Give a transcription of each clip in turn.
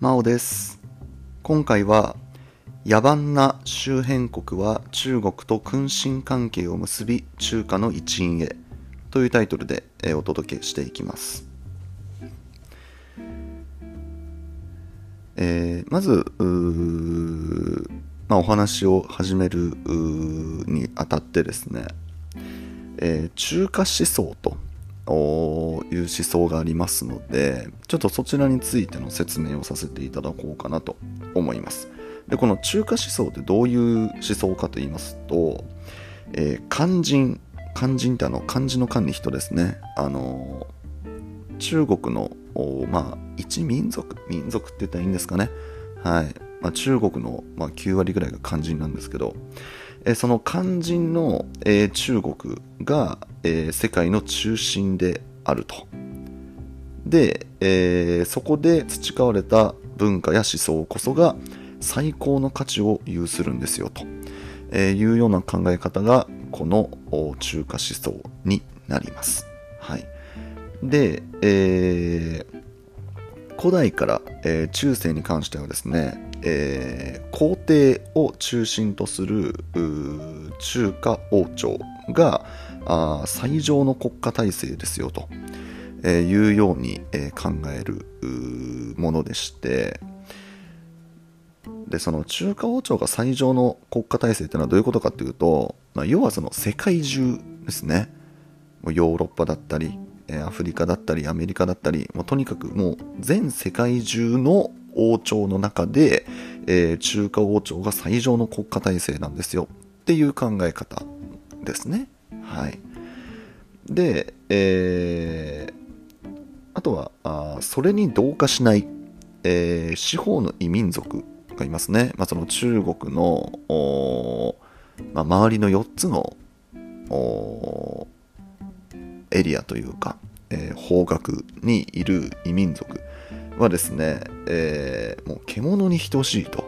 マオです。今回は野蛮な周辺国は中国と君臣関係を結び中華の一員へというタイトルでお届けしていきます。えーまずうまあ、お話を始めるにあたってですね、えー中華思想という思想がありますのでちょっとそちらについての説明をさせていただこうかなと思います。でこの中華思想ってどういう思想かと言いますと、えー肝心肝心ってあの漢字の漢に人ですね。あのー中国のまあ一民族民族って言ったらいいんですかね。はい、まあ、中国の、まあ、9割ぐらいが肝心なんですけどえその肝心の、え中国が、え世界の中心であると。で、えそこで培われた文化や思想こそが最高の価値を有するんですよと、えいうような考え方がこの中華思想になります。はい。で、えー古代から、え中世に関してはですね、えー皇帝を中心とする中華王朝があ最上の国家体制ですよと、えーいうように、えー考えるものでしてでその中華王朝が最上の国家体制っていうのはどういうことかっていうと、まあ、要はその世界中ですね。ヨーロッパだったりアフリカだったりアメリカだったりもうとにかくもう全世界中の王朝の中で、えー中華王朝が最上の国家体制なんですよ。っていう考え方ですね。はい。で、えーあとはあそれに同化しない、えー四方の異民族がいますね、まあ、その中国の、まあ、周りの4つのエリアというか、えー方角にいる異民族はですね、えーもう獣に等しいと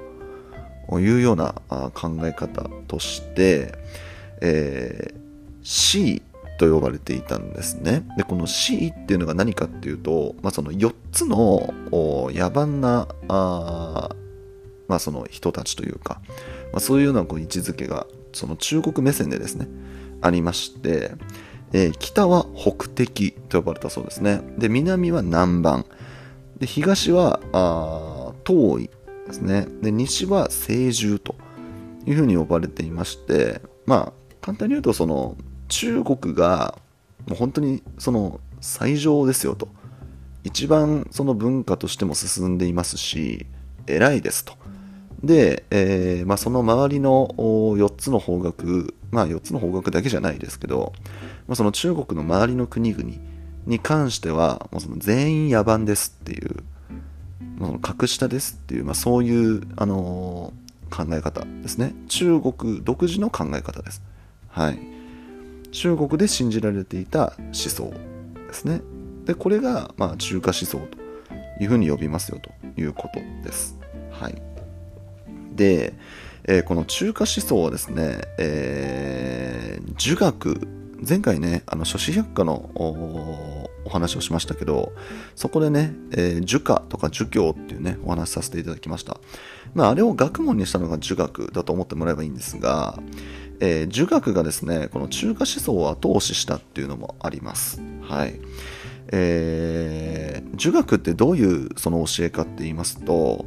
いうような考え方として、えー、C と呼ばれていたんですね。で、この C っていうのが何かっていうと、まあ、その4つの野蛮なあまあ、その人たちというか、まあ、そういうようなこう位置づけがその中国目線でですねありまして、えー北は北敵と呼ばれたそうですね。で南は南蛮。で東はあ東夷ですね。で西は西獣というふうに呼ばれていましてまあ簡単に言うとその中国がもう本当にその最上ですよと。一番その文化としても進んでいますし偉いですと。で、えーまあ、その周りの4つの方角、まあ、4つの方角だけじゃないですけど、まあ、その中国の周りの国々に関してはもうその全員野蛮ですっていうもうその格下ですっていう、まあ、そういう、あのー考え方ですね。中国独自の考え方です。はい。中国で信じられていた思想ですね。でこれが、まあ、中華思想というふうに呼びますよということです。はい。で、えーこの中華思想はですね、えー儒学前回ねあの諸子百科のお話をしましたけどそこでね、えー儒家とか儒教っていうねお話しさせていただきました。まああれを学問にしたのが儒学だと思ってもらえばいいんですが、えー儒学がですねこの中華思想を後押ししたっていうのもあります。はい。えー儒学ってどういうその教えかって言いますと、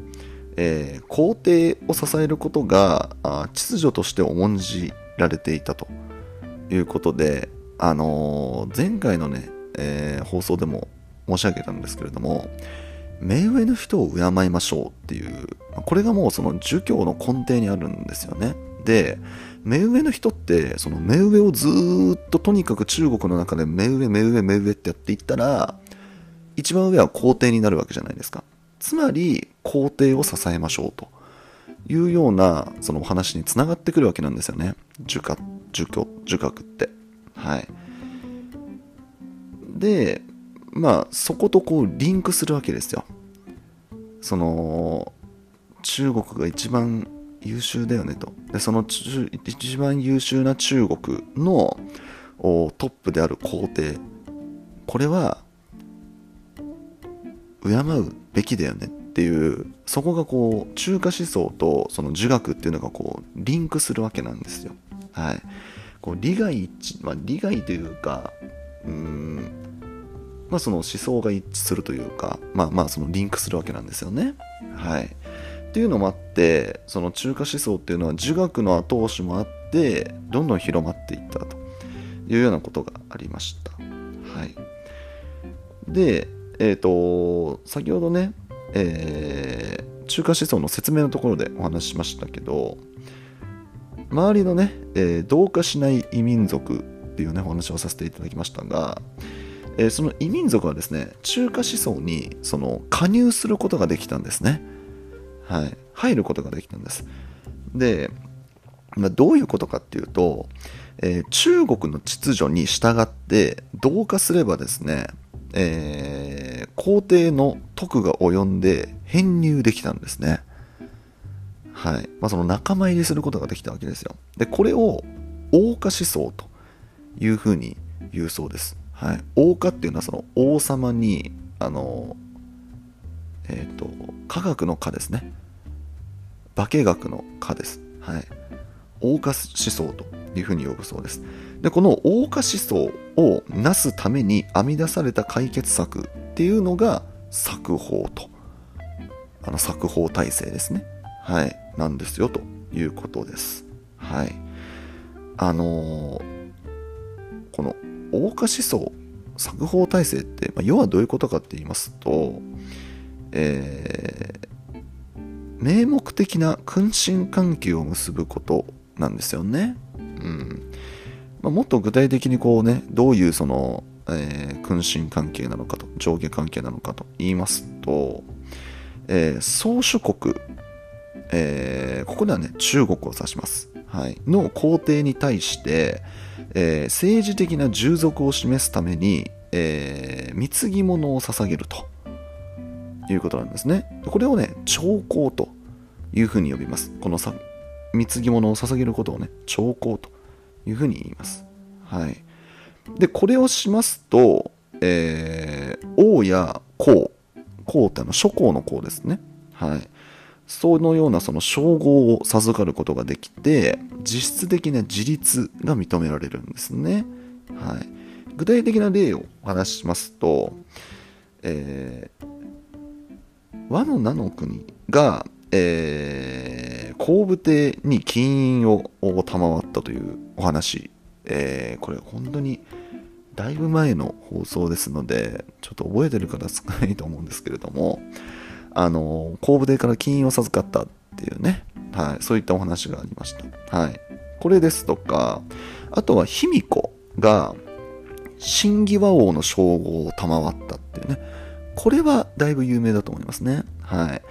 えー皇帝を支えることがあ秩序として重んじられていたということで、あのー前回のね、えー放送でも申し上げたんですけれども目上の人を敬いましょうっていうこれがもうその儒教の根底にあるんですよね。で目上の人ってその目上をずっととにかく中国の中で目上目上目上ってやっていったら一番上は皇帝になるわけじゃないですか。つまり皇帝を支えましょうというようなそのお話につながってくるわけなんですよね。儒家儒教儒学って。はい。でまあそことこうリンクするわけですよ。その中国が一番優秀だよねと。でその一番優秀な中国のトップである皇帝。これは敬うべきだよねっていうそこがこう中華思想とその儒学っていうのがこうリンクするわけなんですよ。はい、こう利害一致、まあ、利害というかうんまあその思想が一致するというかまあまあそのリンクするわけなんですよね。はい、っていうのもあってその中華思想っていうのは儒学の後押しもあってどんどん広まっていったというようなことがありました。はい、で、えっ、ー、と先ほどね、えー、中華思想の説明のところでお話ししましたけど周りのね、えー、同化しない異民族っていうねお話をさせていただきましたが、えー、その異民族はですね中華思想にその加入することができたんですね。はい。入ることができたんです。で、まあ、どういうことかっていうと、えー、中国の秩序に従って同化すればですね、えー、皇帝の徳が及んで編入できたんですねはいまあ、その仲間入りすることができたわけですよ。で、これを王家思想というふうに言うそうです。はい、王家っていうのはその王様に、あの、えっ、ー、と、科学の科ですね。化学の科です。はい。王家思想というふうに呼ぶそうです。で、この王家思想をなすために編み出された解決策っていうのが作法と。あの作法体制ですね。はい。なんですよということです。はい。あのー、この大化思想作法体制って、まあ、要はどういうことかって言いますと、えー、名目的な君臣関係を結ぶことなんですよね。うんまあ、もっと具体的にこうねどういうその、えー、君臣関係なのかと上下関係なのかと言いますと、えー、宗主国えー、ここではね、中国を指します。はい、の皇帝に対して、えー、政治的な従属を示すために、えー、貢ぎ物を捧げるということなんですね。これをね、兆候というふうに呼びます。このさ貢ぎ物を捧げることをね、兆候というふうに言います。はい。で、これをしますと、えー、王や公、公ってあの諸公の公ですね。はい。そのようなその称号を授かることができて実質的な自立が認められるんですね、はい、具体的な例をお話ししますと、えー、和の名の国が、えー、後部帝に金印を賜ったというお話、えー、これ本当にだいぶ前の放送ですのでちょっと覚えてる方少ないと思うんですけれどもあの、後部帝から金印を授かったっていうね、はい、そういったお話がありました。はい。これですとか、あとは卑弥呼が、新義和王の称号を賜ったっていうね、これはだいぶ有名だと思いますね。はい。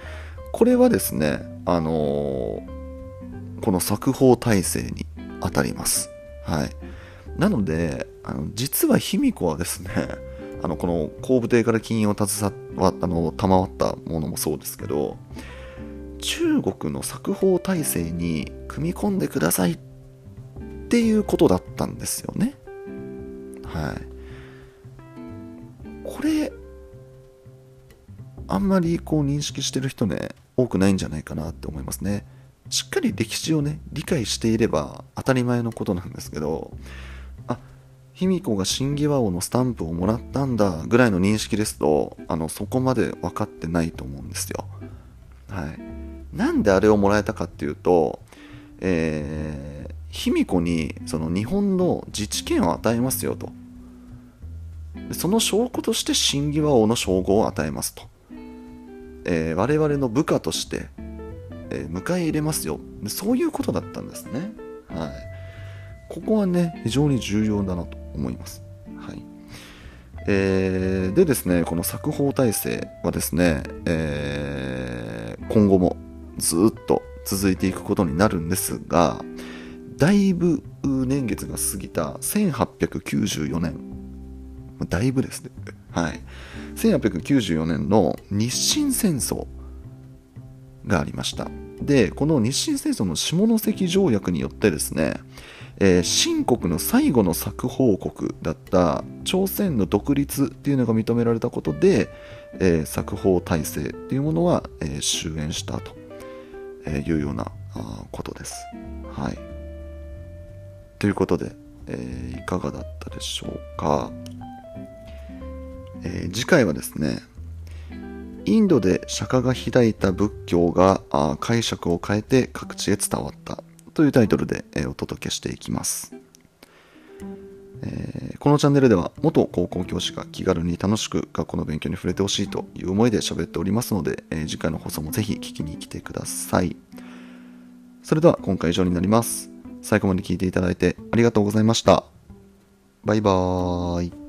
これはですね、あのー、この作法体制に当たります。はい。なので、あの実は卑弥呼はですね、あのこの後部帝から金を携わあの賜ったものもそうですけど中国の作法体制に組み込んでくださいっていうことだったんですよねはいあんまりこう認識してる人ね多くないんじゃないかなって思いますねしっかり歴史をね理解していれば当たり前のことなんですけどあ卑弥呼が新義和王のスタンプをもらったんだぐらいの認識ですとあのそこまで分かってないと思うんですよ。はい、なんであれをもらえたかっていうと、え、卑弥呼にその日本の自治権を与えますよと。その証拠として新義和王の称号を与えますと。えー、我々の部下として、えー、迎え入れますよ。そういうことだったんですね。はい、ここはね非常に重要だなと思います。はい。えー、でですね、この作法体制はですね、えー、今後もずっと続いていくことになるんですが、だいぶ年月が過ぎた1894年、だいぶですね、はい、1894年の日清戦争がありました。で、この日清戦争の下関条約によってですね、えー、秦国の最後の作法国だった朝鮮の独立っていうのが認められたことで、えー、作法体制っていうものは、えー、終焉したというようなことです。はい。ということで、え、いかがだったでしょうか。えー、次回はですね、インドで釈迦が開いた仏教が解釈を変えて各地へ伝わったというタイトルで、えー、お届けしていきます。えー、このチャンネルでは元高校教師が気軽に楽しく学校の勉強に触れてほしいという思いで喋っておりますので、え、次回の放送もぜひ聞きに来てください。それでは今回以上になります。最後まで聞いていただいてありがとうございました。バイバーイ。